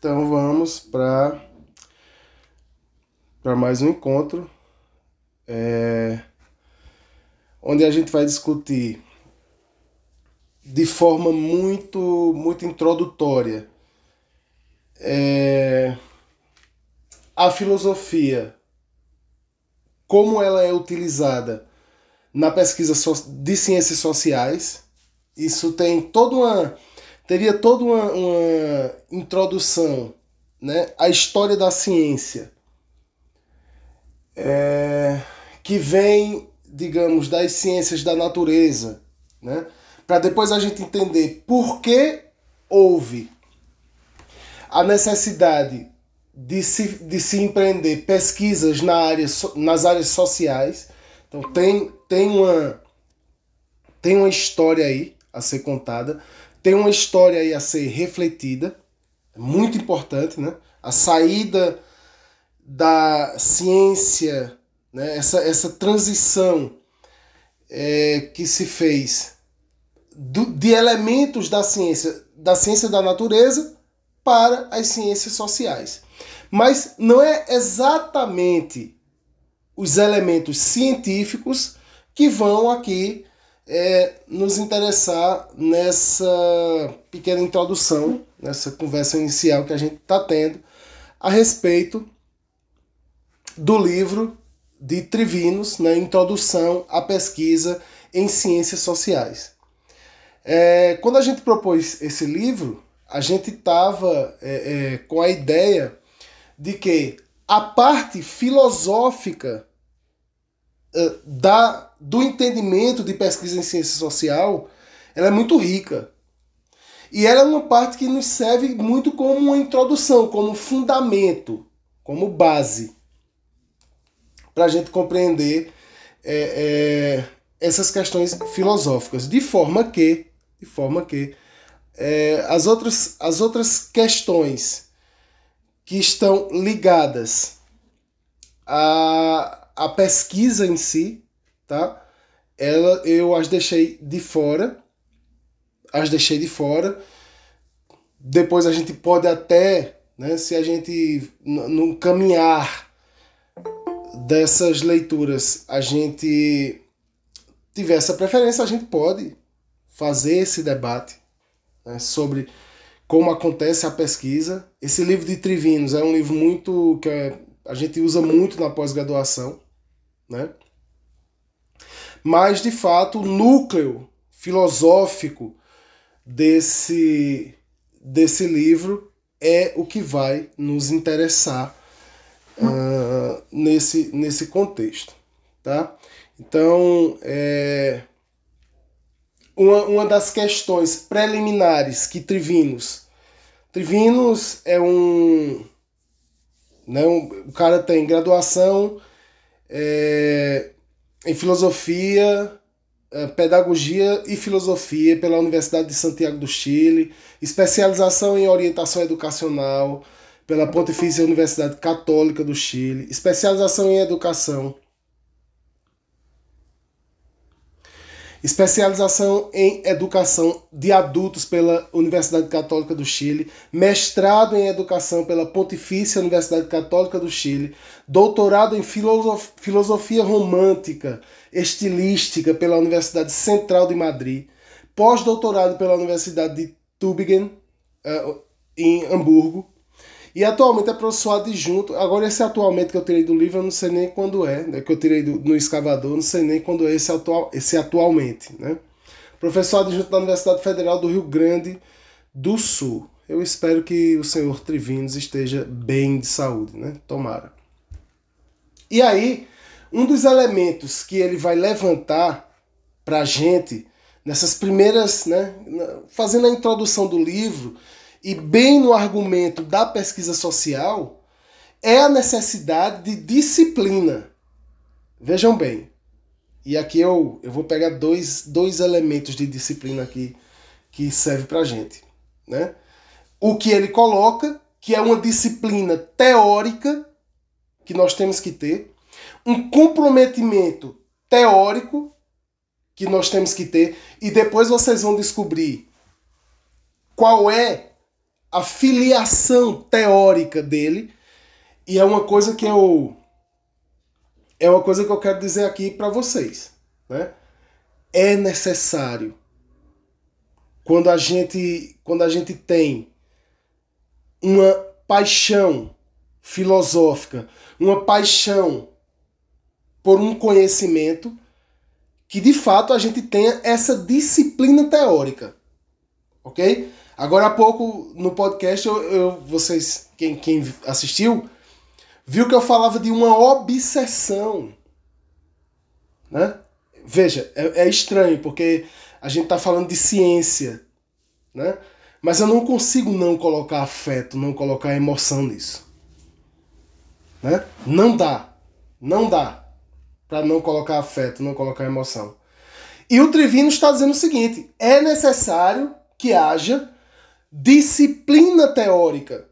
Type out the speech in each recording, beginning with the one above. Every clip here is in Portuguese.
Então vamos para para mais um encontro é, onde a gente vai discutir de forma muito muito introdutória é, a filosofia como ela é utilizada na pesquisa de ciências sociais. Isso tem toda uma teria toda uma, uma introdução né, à história da ciência é, que vem, digamos, das ciências da natureza, né, para depois a gente entender por que houve a necessidade de se, de se empreender pesquisas na área, nas áreas sociais. Então tem, tem, uma, tem uma história aí a ser contada tem uma história aí a ser refletida, muito importante, né? A saída da ciência, né? essa, essa transição é, que se fez do, de elementos da ciência, da ciência da natureza para as ciências sociais. Mas não é exatamente os elementos científicos que vão aqui é nos interessar nessa pequena introdução, nessa conversa inicial que a gente está tendo a respeito do livro de Trivinos, na né, Introdução à Pesquisa em Ciências Sociais. É, quando a gente propôs esse livro, a gente estava é, é, com a ideia de que a parte filosófica é, da do entendimento de pesquisa em ciência social, ela é muito rica. E ela é uma parte que nos serve muito como uma introdução, como fundamento, como base, para a gente compreender é, é, essas questões filosóficas. De forma que, de forma que é, as, outras, as outras questões que estão ligadas à, à pesquisa em si, tá? Ela, eu as deixei de fora, as deixei de fora. Depois a gente pode até, né, se a gente no caminhar dessas leituras a gente tiver essa preferência, a gente pode fazer esse debate né, sobre como acontece a pesquisa. Esse livro de Trivinos é um livro muito que é, a gente usa muito na pós-graduação, né? Mas de fato o núcleo filosófico desse, desse livro é o que vai nos interessar uh, nesse, nesse contexto. Tá? Então, é, uma, uma das questões preliminares que Trivinos. Trivinos é um. Né, um o cara tem graduação é, em filosofia, eh, pedagogia e filosofia pela Universidade de Santiago do Chile, especialização em orientação educacional pela Pontifícia Universidade Católica do Chile, especialização em educação especialização em educação de adultos pela Universidade Católica do Chile, mestrado em educação pela Pontifícia Universidade Católica do Chile, doutorado em filosofia romântica estilística pela Universidade Central de Madrid, pós-doutorado pela Universidade de Tübingen, eh, em Hamburgo, e atualmente é professor adjunto. Agora, esse atualmente que eu tirei do livro, eu não sei nem quando é, né? Que eu tirei do, no escavador, não sei nem quando é esse, atual, esse atualmente, né? Professor adjunto da Universidade Federal do Rio Grande do Sul. Eu espero que o senhor Trivinos esteja bem de saúde, né? Tomara. E aí, um dos elementos que ele vai levantar para a gente nessas primeiras, né, fazendo a introdução do livro, e bem no argumento da pesquisa social, é a necessidade de disciplina. Vejam bem. E aqui eu, eu vou pegar dois, dois elementos de disciplina aqui que serve para gente. Né? O que ele coloca, que é uma disciplina teórica que nós temos que ter, um comprometimento teórico que nós temos que ter, e depois vocês vão descobrir qual é a filiação teórica dele, e é uma coisa que eu é uma coisa que eu quero dizer aqui para vocês, né? É necessário quando a gente quando a gente tem uma paixão filosófica, uma paixão por um conhecimento que de fato a gente tenha essa disciplina teórica. Ok? Agora há pouco no podcast, eu, eu, vocês, quem, quem assistiu, viu que eu falava de uma obsessão. Né? Veja, é, é estranho, porque a gente está falando de ciência. Né? Mas eu não consigo não colocar afeto, não colocar emoção nisso. Né? Não dá. Não dá para não colocar afeto, não colocar emoção. E o Trivino está dizendo o seguinte: é necessário que haja disciplina teórica.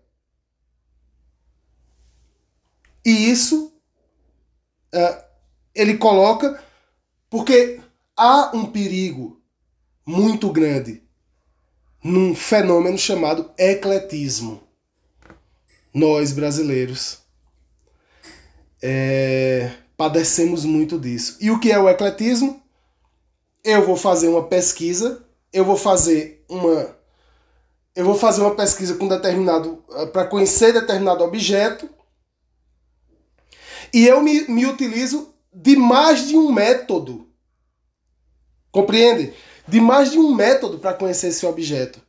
E isso uh, ele coloca porque há um perigo muito grande num fenômeno chamado ecletismo. Nós brasileiros é, padecemos muito disso. E o que é o ecletismo? Eu vou fazer uma pesquisa, eu vou fazer uma eu vou fazer uma pesquisa com determinado eh, para conhecer determinado objeto e eu me, me utilizo de mais de um método. Compreende? De mais de um método para conhecer esse objeto.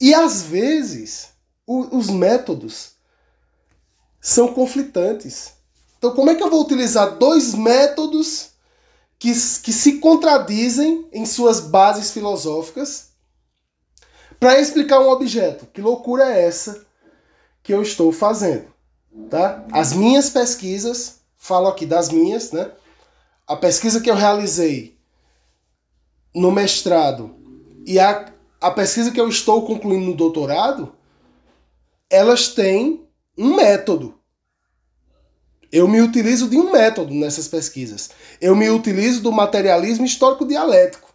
E às vezes o, os métodos são conflitantes. Então, como é que eu vou utilizar dois métodos que, que se contradizem em suas bases filosóficas para explicar um objeto? Que loucura é essa que eu estou fazendo? Tá? As minhas pesquisas, falo aqui das minhas, né? A pesquisa que eu realizei no mestrado e a, a pesquisa que eu estou concluindo no doutorado, elas têm um método. Eu me utilizo de um método nessas pesquisas. Eu me utilizo do materialismo histórico dialético.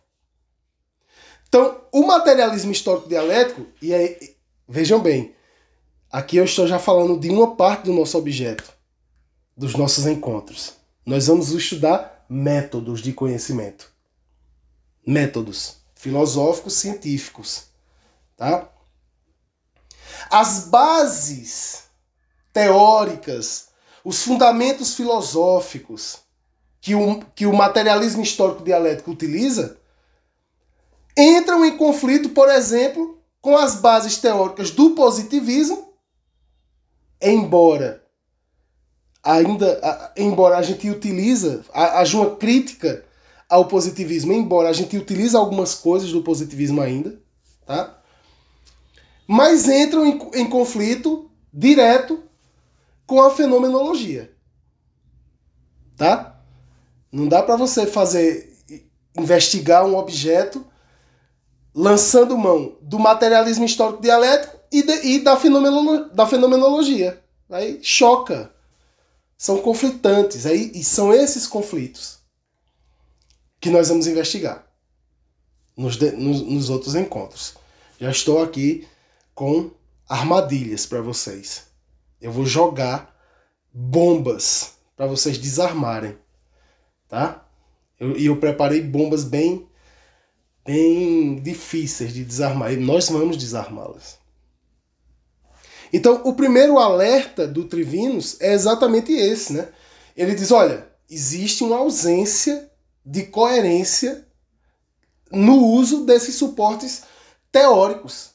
Então, o materialismo histórico dialético, e aí, vejam bem, aqui eu estou já falando de uma parte do nosso objeto, dos nossos encontros. Nós vamos estudar métodos de conhecimento. Métodos filosóficos, científicos, tá? As bases teóricas os fundamentos filosóficos que o, que o materialismo histórico dialético utiliza entram em conflito, por exemplo, com as bases teóricas do positivismo, embora ainda embora a gente utiliza haja uma crítica ao positivismo, embora a gente utilize algumas coisas do positivismo ainda, tá? Mas entram em, em conflito direto com a fenomenologia. Tá? Não dá para você fazer investigar um objeto lançando mão do materialismo histórico dialético e, de, e da, fenomenolo, da fenomenologia. Aí choca. São conflitantes. Aí, e são esses conflitos que nós vamos investigar nos, de, nos, nos outros encontros. Já estou aqui com armadilhas para vocês. Eu vou jogar bombas para vocês desarmarem, tá? Eu, e eu preparei bombas bem, bem difíceis de desarmar. E nós vamos desarmá-las. Então, o primeiro alerta do Trivinos é exatamente esse, né? Ele diz: olha, existe uma ausência de coerência no uso desses suportes teóricos.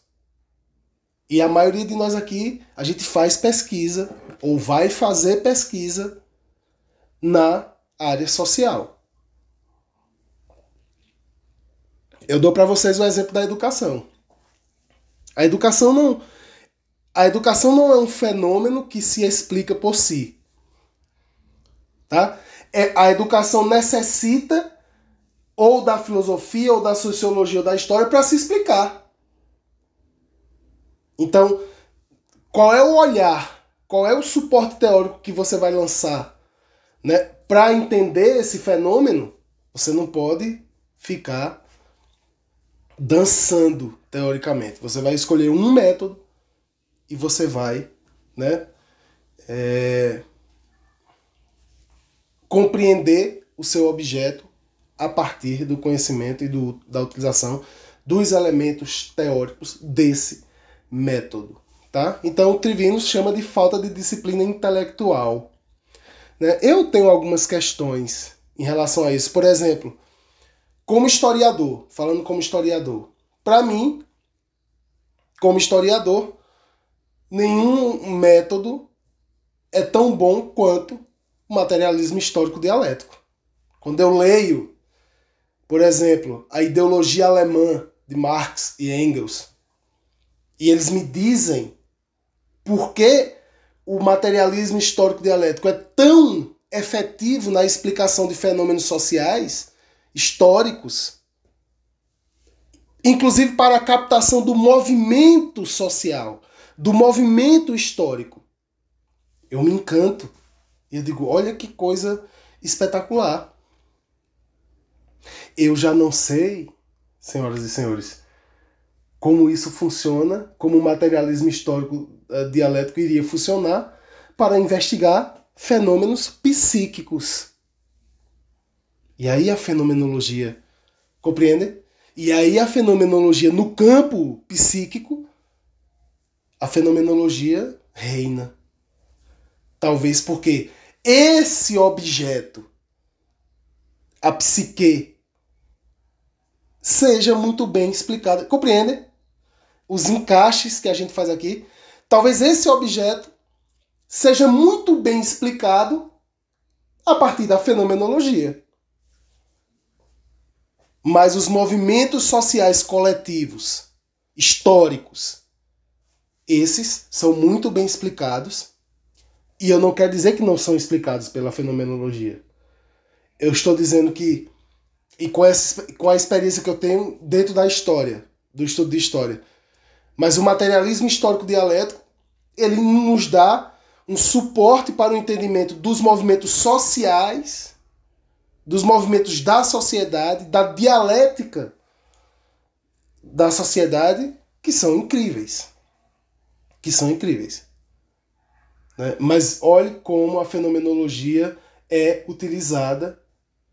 E a maioria de nós aqui, a gente faz pesquisa ou vai fazer pesquisa na área social. Eu dou para vocês o exemplo da educação. A educação não a educação não é um fenômeno que se explica por si. Tá? É, a educação necessita ou da filosofia, ou da sociologia, ou da história para se explicar. Então, qual é o olhar, qual é o suporte teórico que você vai lançar, né? Para entender esse fenômeno, você não pode ficar dançando teoricamente. Você vai escolher um método e você vai, né? É, compreender o seu objeto a partir do conhecimento e do, da utilização dos elementos teóricos desse método. Tá? Então o Trivino chama de falta de disciplina intelectual. Né? Eu tenho algumas questões em relação a isso. Por exemplo, como historiador, falando como historiador, para mim, como historiador, nenhum método é tão bom quanto o materialismo histórico dialético. Quando eu leio, por exemplo, a ideologia alemã de Marx e Engels, e eles me dizem por que o materialismo histórico dialético é tão efetivo na explicação de fenômenos sociais, históricos, inclusive para a captação do movimento social, do movimento histórico. Eu me encanto. E eu digo, olha que coisa espetacular. Eu já não sei, senhoras e senhores, como isso funciona, como o materialismo histórico uh, dialético iria funcionar para investigar fenômenos psíquicos. E aí a fenomenologia, compreende? E aí a fenomenologia no campo psíquico, a fenomenologia reina. Talvez porque esse objeto, a psique, seja muito bem explicado. Compreende? Os encaixes que a gente faz aqui. Talvez esse objeto seja muito bem explicado a partir da fenomenologia. Mas os movimentos sociais coletivos, históricos, esses são muito bem explicados e eu não quero dizer que não são explicados pela fenomenologia. Eu estou dizendo que, e com, essa, com a experiência que eu tenho dentro da história, do estudo de história, mas o materialismo histórico dialético, ele nos dá um suporte para o entendimento dos movimentos sociais, dos movimentos da sociedade, da dialética da sociedade, que são incríveis. Que são incríveis. Né? Mas olhe como a fenomenologia é utilizada,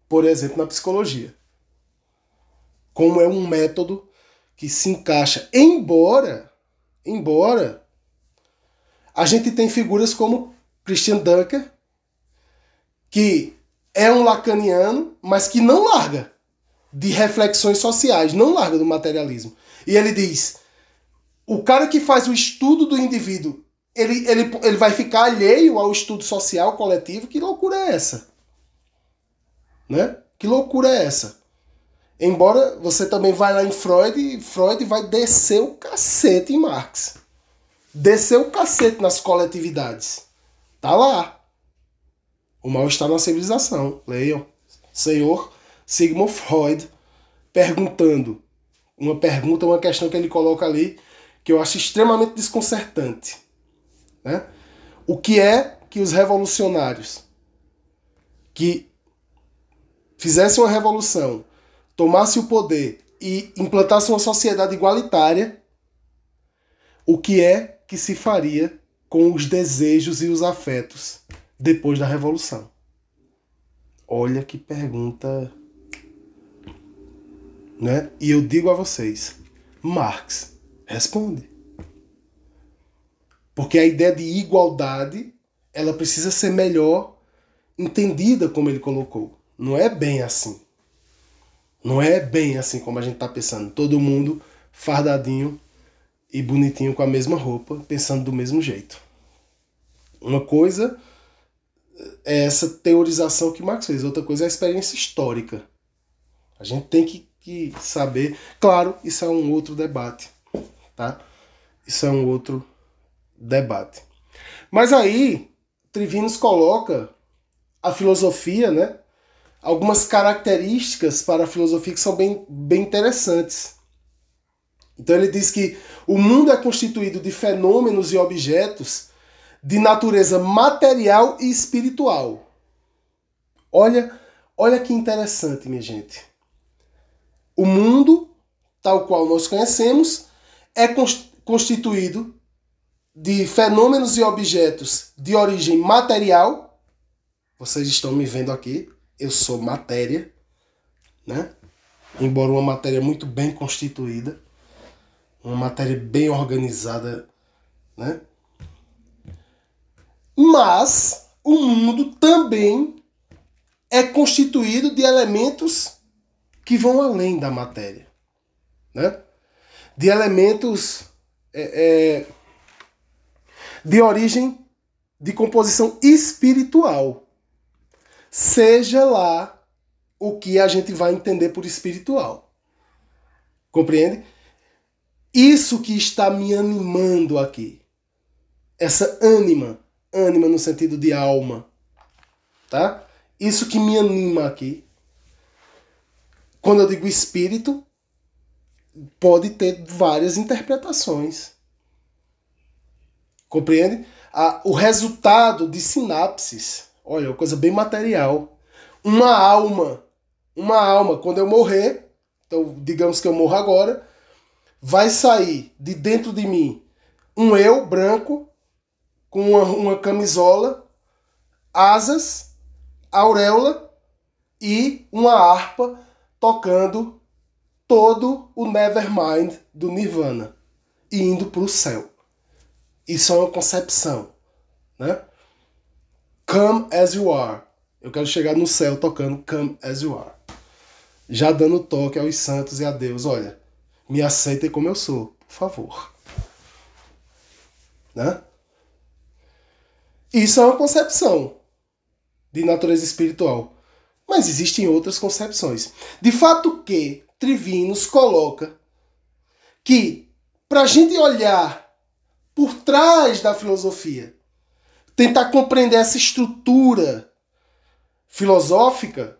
por exemplo, na psicologia. Como é um método que se encaixa, embora, embora a gente tem figuras como Christian Dunker, que é um lacaniano, mas que não larga de reflexões sociais, não larga do materialismo. E ele diz: o cara que faz o estudo do indivíduo ele, ele, ele vai ficar alheio ao estudo social coletivo. Que loucura é essa? Né? Que loucura é essa? Embora você também vai lá em Freud Freud vai descer o cacete em Marx. Descer o cacete nas coletividades. Tá lá. O mal está na civilização. Leiam. Senhor Sigmund Freud perguntando uma pergunta, uma questão que ele coloca ali que eu acho extremamente desconcertante. Né? O que é que os revolucionários que fizessem uma revolução, tomassem o poder e implantassem uma sociedade igualitária, o que é que se faria com os desejos e os afetos depois da revolução? Olha que pergunta, né? E eu digo a vocês, Marx responde. Porque a ideia de igualdade, ela precisa ser melhor entendida como ele colocou. Não é bem assim. Não é bem assim como a gente está pensando. Todo mundo fardadinho e bonitinho com a mesma roupa, pensando do mesmo jeito. Uma coisa é essa teorização que Marx fez, outra coisa é a experiência histórica. A gente tem que, que saber. Claro, isso é um outro debate, tá? Isso é um outro debate. Mas aí, Trivinos coloca a filosofia, né? Algumas características para a filosofia que são bem, bem interessantes. Então ele diz que o mundo é constituído de fenômenos e objetos de natureza material e espiritual. Olha, olha que interessante, minha gente. O mundo, tal qual nós conhecemos, é constituído de fenômenos e objetos de origem material. Vocês estão me vendo aqui, eu sou matéria, né? Embora uma matéria muito bem constituída, uma matéria bem organizada, né? Mas o mundo também é constituído de elementos que vão além da matéria, né? De elementos é, é, de origem de composição espiritual. Seja lá o que a gente vai entender por espiritual. Compreende? Isso que está me animando aqui. Essa ânima, ânima no sentido de alma, tá? Isso que me anima aqui. Quando eu digo espírito, pode ter várias interpretações. Compreende? Ah, o resultado de sinapses, olha, uma coisa bem material. Uma alma, uma alma, quando eu morrer, então digamos que eu morro agora, vai sair de dentro de mim um eu branco com uma, uma camisola, asas, auréola e uma harpa tocando todo o Nevermind do Nirvana e indo para o céu. Isso é uma concepção, né? Come as you are. Eu quero chegar no céu tocando Come as you are. Já dando toque aos santos e a Deus, olha, me aceitem como eu sou, por favor. Né? Isso é uma concepção de natureza espiritual. Mas existem outras concepções. De fato que Trivinos coloca que para a gente olhar por trás da filosofia. Tentar compreender essa estrutura filosófica,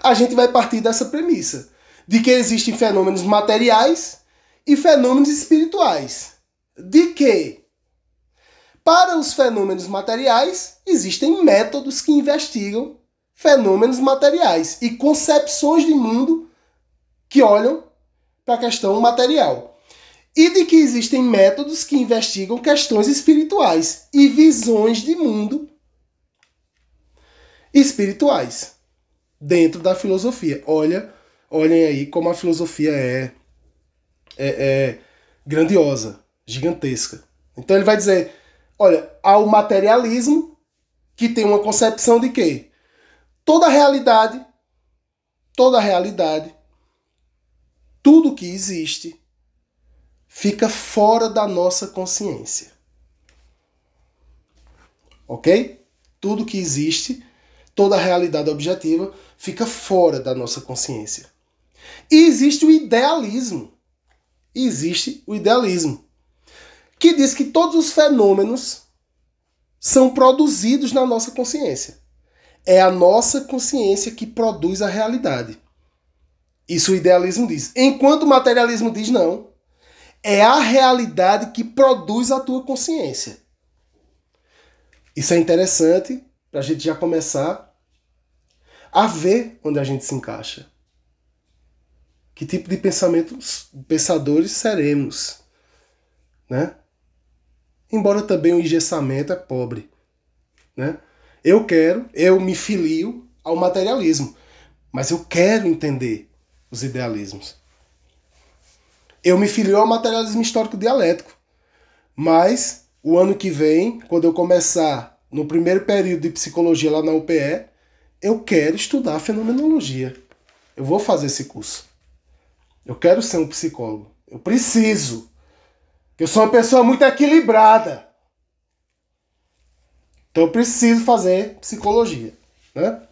a gente vai partir dessa premissa de que existem fenômenos materiais e fenômenos espirituais. De que para os fenômenos materiais existem métodos que investigam fenômenos materiais e concepções de mundo que olham para a questão material e de que existem métodos que investigam questões espirituais e visões de mundo espirituais dentro da filosofia. Olha, olhem aí como a filosofia é, é, é grandiosa, gigantesca. Então ele vai dizer, olha, há o materialismo que tem uma concepção de que toda realidade, toda realidade, tudo que existe fica fora da nossa consciência. Ok? Tudo que existe, toda realidade objetiva, fica fora da nossa consciência. E existe o idealismo. existe o idealismo, que diz que todos os fenômenos são produzidos na nossa consciência. É a nossa consciência que produz a realidade. Isso o idealismo diz. Enquanto o materialismo diz não é a realidade que produz a tua consciência. Isso é interessante para a gente já começar a ver onde a gente se encaixa. Que tipo de pensamentos, pensadores seremos, né? Embora também o engessamento é pobre, né? Eu quero, eu me filio ao materialismo, mas eu quero entender os idealismos. Eu me filio ao materialismo histórico dialético. Mas o ano que vem, quando eu começar no primeiro período de psicologia lá na UPE, eu quero estudar fenomenologia. Eu vou fazer esse curso. Eu quero ser um psicólogo. Eu preciso. Eu sou uma pessoa muito equilibrada. Então eu preciso fazer psicologia, né?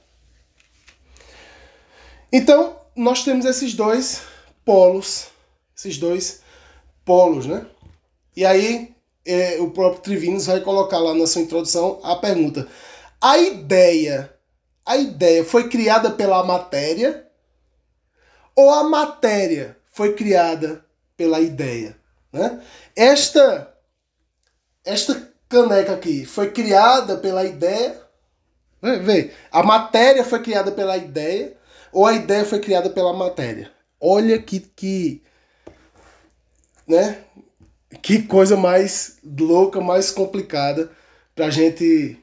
Então, nós temos esses dois polos esses dois polos, né? E aí é, o próprio Trivinos vai colocar lá na sua introdução a pergunta: a ideia, a ideia foi criada pela matéria ou a matéria foi criada pela ideia, né? Esta esta caneca aqui foi criada pela ideia. Vê, a matéria foi criada pela ideia ou a ideia foi criada pela matéria? Olha que, que né? que coisa mais louca, mais complicada para a gente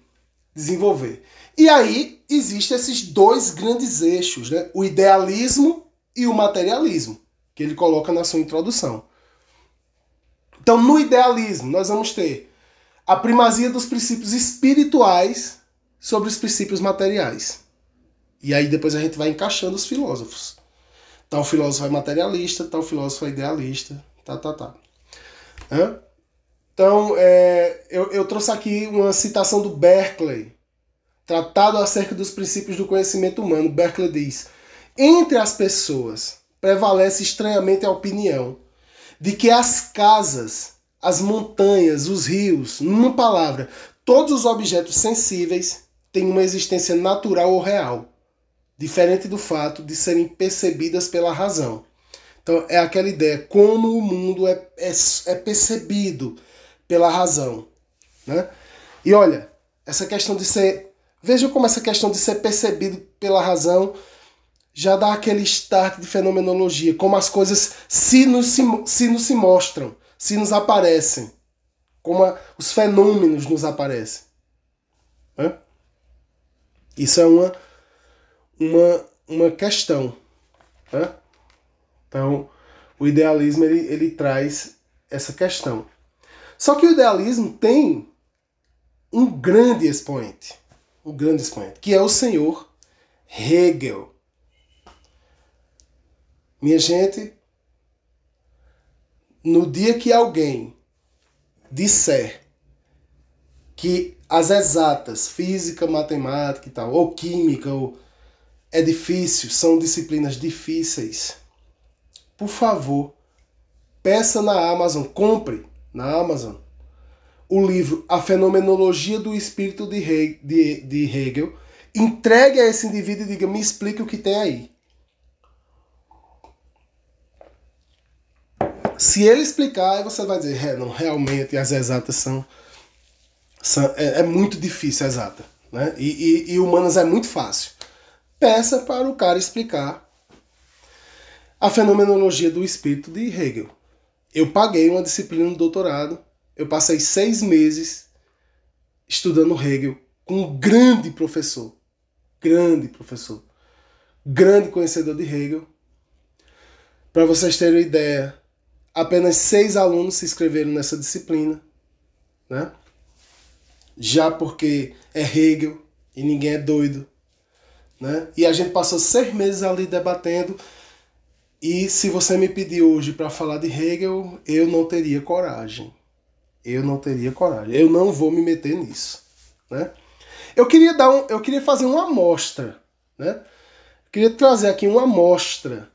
desenvolver. E aí existem esses dois grandes eixos, né? o idealismo e o materialismo, que ele coloca na sua introdução. Então, no idealismo, nós vamos ter a primazia dos princípios espirituais sobre os princípios materiais. E aí depois a gente vai encaixando os filósofos. Tal filósofo é materialista, tal filósofo é idealista, tá, tá, tá. Hã? Então, é, eu, eu trouxe aqui uma citação do Berkeley, tratado acerca dos princípios do conhecimento humano. Berkeley diz: Entre as pessoas prevalece estranhamente a opinião de que as casas, as montanhas, os rios, numa palavra, todos os objetos sensíveis têm uma existência natural ou real, diferente do fato de serem percebidas pela razão. Então é aquela ideia, como o mundo é, é, é percebido pela razão. Né? E olha, essa questão de ser. Veja como essa questão de ser percebido pela razão já dá aquele start de fenomenologia, como as coisas se nos se, se, nos se mostram, se nos aparecem, como a, os fenômenos nos aparecem. Isso é uma, uma, uma questão. Então, o idealismo ele, ele traz essa questão. Só que o idealismo tem um grande expoente, um grande expoente, que é o senhor Hegel. Minha gente, no dia que alguém disser que as exatas, física, matemática e tal, ou química, ou é difícil, são disciplinas difíceis, por favor, peça na Amazon, compre na Amazon o livro A Fenomenologia do Espírito de, Hegel, entregue a esse indivíduo e diga, me explique o que tem aí. Se ele explicar, você vai dizer, é, não, realmente as exatas são. são é, é, muito difícil a exata. Né? E, e, e humanas é muito fácil. Peça para o cara explicar a fenomenologia do espírito de Hegel. Eu paguei uma disciplina no doutorado, eu passei seis meses estudando Hegel com um grande professor, grande professor, grande conhecedor de Hegel. Para vocês terem ideia, apenas seis alunos se inscreveram nessa disciplina, né? Já porque é Hegel e ninguém é doido, né? E a gente passou seis meses ali debatendo. E se você me pedir hoje para falar de Hegel, eu não teria coragem. Eu não teria coragem. Eu não vou me meter nisso, né? Eu queria dar um, eu queria fazer uma amostra, né? Eu queria trazer aqui uma amostra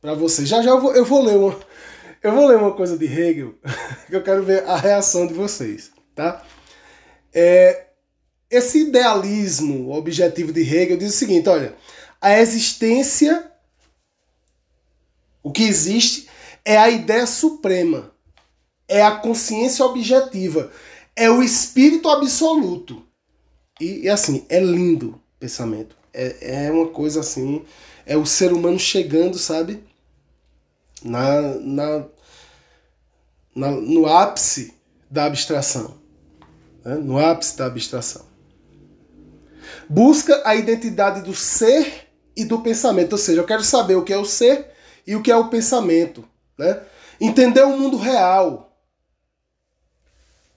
para vocês. Já já eu vou, eu vou ler uma eu vou ler uma coisa de Hegel, que eu quero ver a reação de vocês, tá? É, esse idealismo objetivo de Hegel diz o seguinte, olha, a existência, o que existe é a ideia suprema, é a consciência objetiva, é o espírito absoluto. E, e assim, é lindo o pensamento. É, é uma coisa assim, é o ser humano chegando, sabe? Na, na, na no ápice da abstração. Né? No ápice da abstração. Busca a identidade do ser e do pensamento. Ou seja, eu quero saber o que é o ser e o que é o pensamento. Né? Entender o mundo real.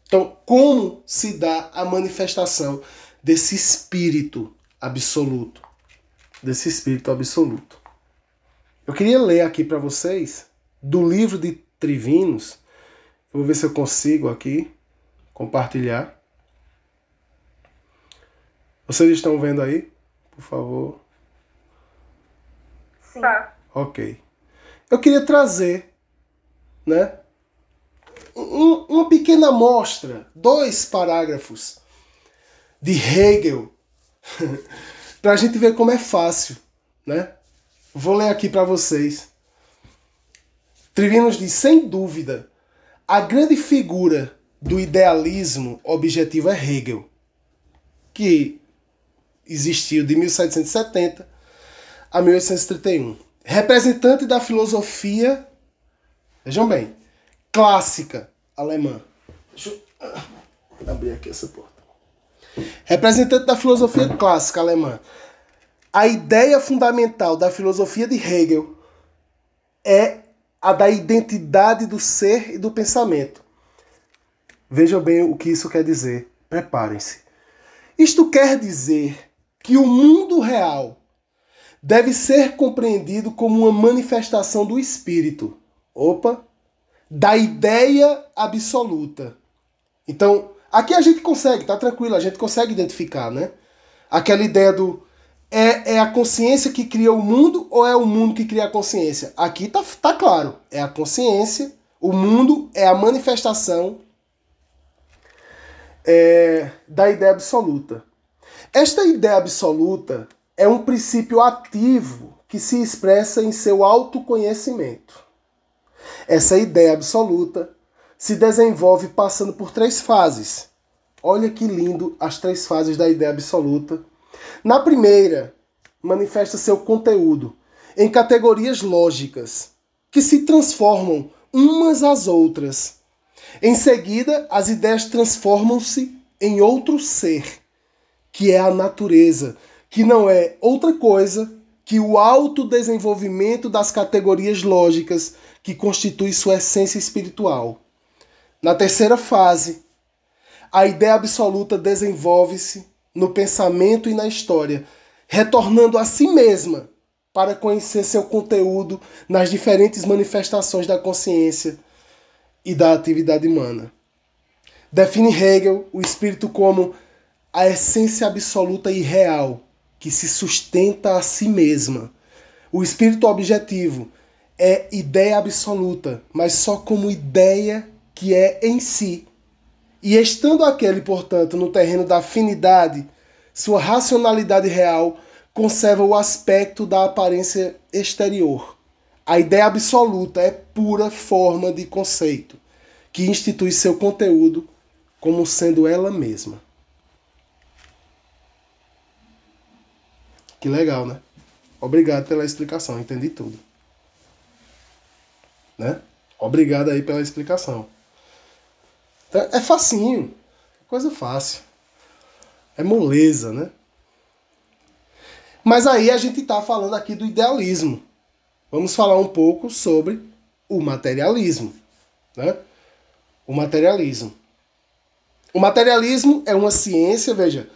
Então, como se dá a manifestação desse espírito absoluto? Desse espírito absoluto. Eu queria ler aqui para vocês do livro de Trivinos. Eu vou ver se eu consigo aqui compartilhar. Vocês estão vendo aí? Por favor. Sim. Tá. Ok. Eu queria trazer, né? Um, uma pequena amostra, dois parágrafos de Hegel, para a gente ver como é fácil, né? Vou ler aqui para vocês. Trivinos diz: sem dúvida, a grande figura do idealismo objetivo é Hegel, que existiu de 1770 a 1831. Representante da filosofia, vejam bem, clássica, alemã. Deixa eu ah, abrir aqui essa porta. Representante da filosofia clássica alemã. A ideia fundamental da filosofia de Hegel é a da identidade do ser e do pensamento. Vejam bem o que isso quer dizer. Preparem-se. Isto quer dizer que o mundo real deve ser compreendido como uma manifestação do espírito. Opa! Da ideia absoluta. Então, aqui a gente consegue, tá tranquilo, a gente consegue identificar, né? Aquela ideia do é, é a consciência que cria o mundo ou é o mundo que cria a consciência? Aqui tá, tá claro. É a consciência, o mundo é a manifestação é, da ideia absoluta. Esta ideia absoluta é um princípio ativo que se expressa em seu autoconhecimento. Essa ideia absoluta se desenvolve passando por três fases. Olha que lindo as três fases da ideia absoluta. Na primeira, manifesta seu conteúdo em categorias lógicas que se transformam umas às outras em seguida, as ideias transformam-se em outro ser, que é a natureza, que não é outra coisa que o autodesenvolvimento das categorias lógicas que constitui sua essência espiritual. Na terceira fase, a ideia absoluta desenvolve-se no pensamento e na história, retornando a si mesma para conhecer seu conteúdo nas diferentes manifestações da consciência e da atividade humana. Define Hegel o espírito como a essência absoluta e real que se sustenta a si mesma. O espírito objetivo é ideia absoluta, mas só como ideia que é em si. E estando aquele, portanto, no terreno da afinidade, sua racionalidade real conserva o aspecto da aparência exterior. A ideia absoluta é pura forma de conceito, que institui seu conteúdo como sendo ela mesma. Que legal, né? Obrigado pela explicação, entendi tudo. Né? Obrigado aí pela explicação. Então, é facinho, é coisa fácil. É moleza, né? Mas aí a gente está falando aqui do idealismo vamos falar um pouco sobre o materialismo, né? O materialismo. O materialismo é uma ciência, veja,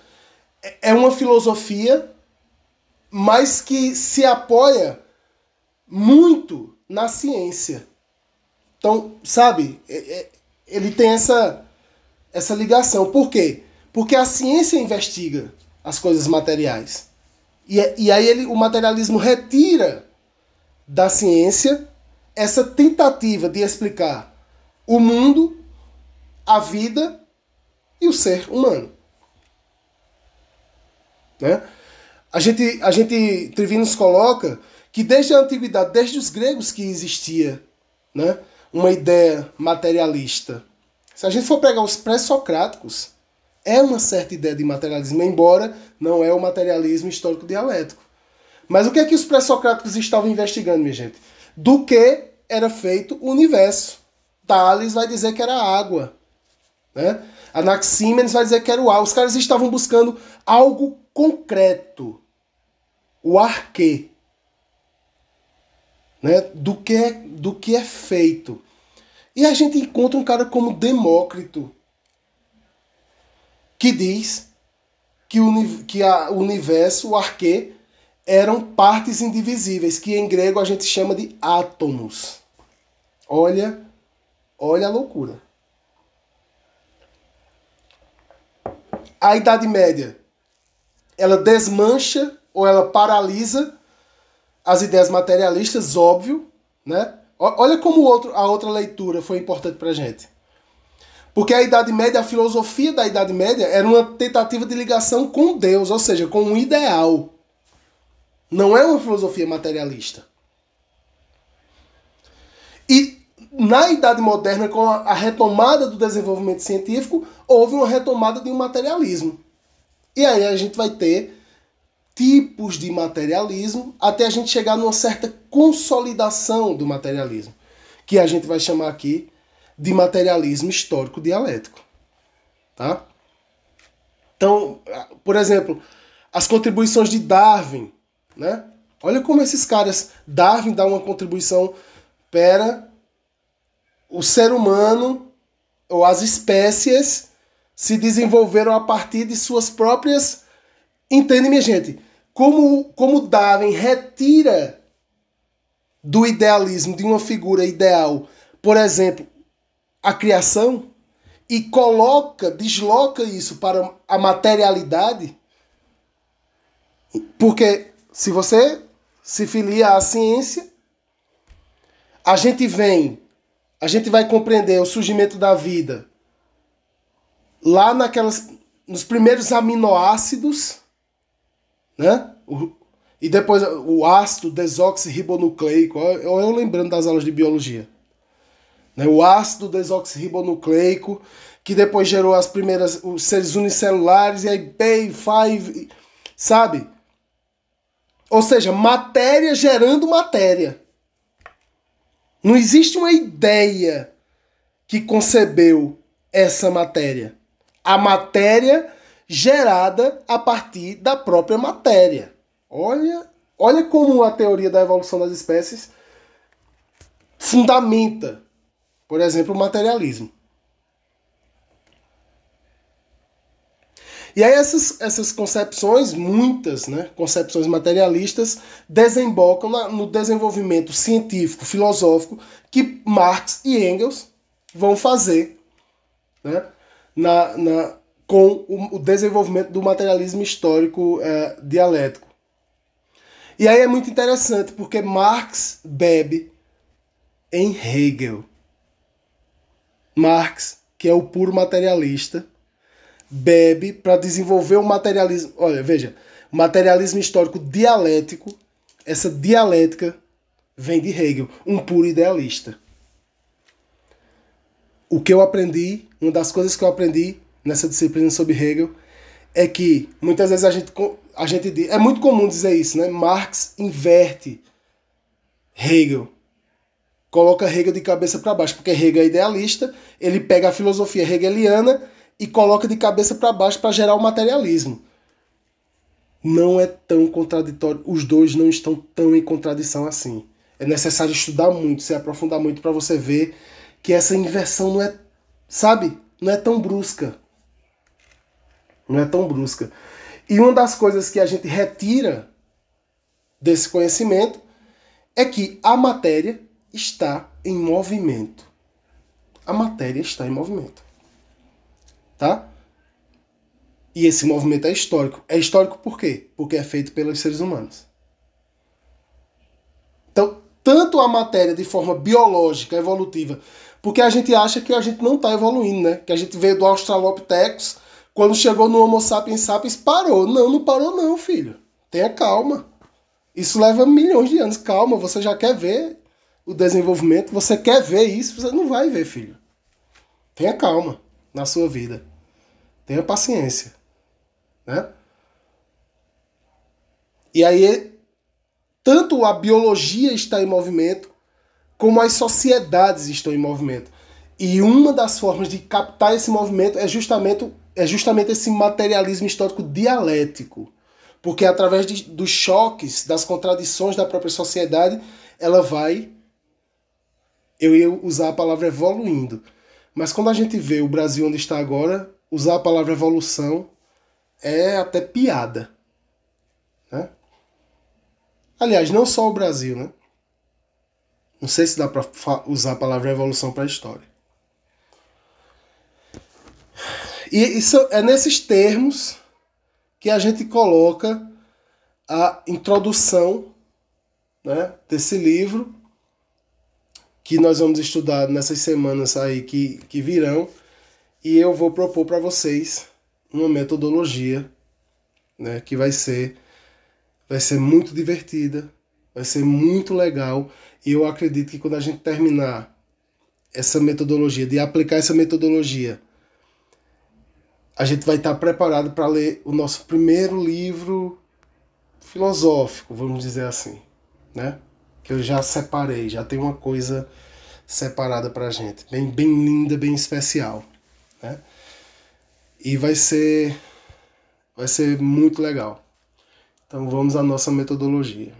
é uma filosofia, mas que se apoia muito na ciência. Então, sabe, é, é, ele tem essa, essa ligação. Por quê? Porque a ciência investiga as coisas materiais. E, e aí ele, o materialismo retira da ciência essa tentativa de explicar o mundo, a vida e o ser humano. Né? A gente, a gente, Trivinos coloca que desde a antiguidade, desde os gregos que existia né, uma ideia materialista. Se a gente for pegar os pré-socráticos, é uma certa ideia de materialismo, embora não é o materialismo histórico dialético. Mas o que é que os pré-socráticos estavam investigando, minha gente? Do que era feito o universo. Tales vai dizer que era água. Né? Anaxímenes vai dizer que era o ar. Os caras estavam buscando algo concreto. O arquê. Né? Do, que é, do que é feito. E a gente encontra um cara como Demócrito, que diz que o, que a, o universo, o arquê, eram partes indivisíveis, que em grego a gente chama de átomos. Olha, olha a loucura. A Idade Média, ela desmancha ou ela paralisa as ideias materialistas, óbvio, né? Olha como outro, a outra leitura foi importante para gente. Porque a Idade Média, a filosofia da Idade Média era uma tentativa de ligação com Deus, ou seja, com um ideal. Não é uma filosofia materialista. E na Idade Moderna, com a retomada do desenvolvimento científico, houve uma retomada de um materialismo. E aí a gente vai ter tipos de materialismo até a gente chegar numa certa consolidação do materialismo, que a gente vai chamar aqui de materialismo histórico dialético. Tá? Então, por exemplo, as contribuições de Darwin, né? Olha como esses caras, Darwin dá uma contribuição para o ser humano ou as espécies se desenvolveram a partir de suas próprias. Entende, minha gente? Como, como Darwin retira do idealismo de uma figura ideal, por exemplo, a criação, e coloca, desloca isso para a materialidade, porque se você se filia à ciência, a gente vem, a gente vai compreender o surgimento da vida lá naquelas nos primeiros aminoácidos, né? O, e depois o ácido desoxirribonucleico, eu, eu lembrando das aulas de biologia. Né? O ácido desoxirribonucleico, que depois gerou as primeiras os seres unicelulares e aí bem, five, sabe? Ou seja, matéria gerando matéria. Não existe uma ideia que concebeu essa matéria. A matéria gerada a partir da própria matéria. Olha, olha como a teoria da evolução das espécies fundamenta, por exemplo, o materialismo. E aí essas, essas concepções, muitas né, concepções materialistas, desembocam na, no desenvolvimento científico, filosófico que Marx e Engels vão fazer né, na, na, com o, desenvolvimento do materialismo histórico é, dialético. E aí é muito interessante, porque Marx bebe em Hegel. Marx, que é o puro materialista, bebe para desenvolver o materialismo. Olha, veja, materialismo histórico dialético, essa dialética vem de Hegel, um puro idealista. O que eu aprendi, uma das coisas que eu aprendi nessa disciplina sobre Hegel é que muitas vezes a gente, a gente diz, é muito comum dizer isso, né? Marx inverte Hegel. Coloca Hegel de cabeça para baixo, porque Hegel é idealista, ele pega a filosofia hegeliana e coloca de cabeça para baixo para gerar o materialismo. Não é tão contraditório, os dois não estão tão em contradição assim. É necessário estudar muito, se aprofundar muito para você ver que essa inversão não é, sabe, não é tão brusca. Não é tão brusca. E uma das coisas que a gente retira desse conhecimento é que a matéria está em movimento. A matéria está em movimento. Tá? E esse movimento é histórico. É histórico por quê? Porque é feito pelos seres humanos. Então, tanto a matéria de forma biológica, evolutiva, porque a gente acha que a gente não está evoluindo, né? Que a gente veio do Australopithecus quando chegou no Homo sapiens sapiens, parou. Não, não parou não, filho. Tenha calma. Isso leva milhões de anos. Calma, você já quer ver o desenvolvimento, você quer ver isso, você não vai ver, filho. Tenha calma na sua vida. Tenha paciência. Né? E aí, tanto a biologia está em movimento, como as sociedades estão em movimento. E uma das formas de captar esse movimento é justamente é justamente esse materialismo histórico dialético. Porque através de, dos choques, das contradições da própria sociedade, ela vai. Eu ia usar a palavra evoluindo. Mas quando a gente vê o Brasil onde está agora, usar a palavra evolução é até piada. Né? Aliás, não só o Brasil, né? Não sei se dá para usar a palavra evolução para a história. E isso é nesses termos que a gente coloca a introdução né, desse livro que nós vamos estudar nessas semanas aí que, que virão. E eu vou propor para vocês uma metodologia né, que vai ser vai ser muito divertida, vai ser muito legal. E eu acredito que quando a gente terminar essa metodologia, de aplicar essa metodologia a gente vai estar preparado para ler o nosso primeiro livro filosófico, vamos dizer assim, né? Que eu já separei, já tem uma coisa separada para a gente, bem, bem linda, bem especial, né? E vai ser, vai ser muito legal. Então vamos à nossa metodologia.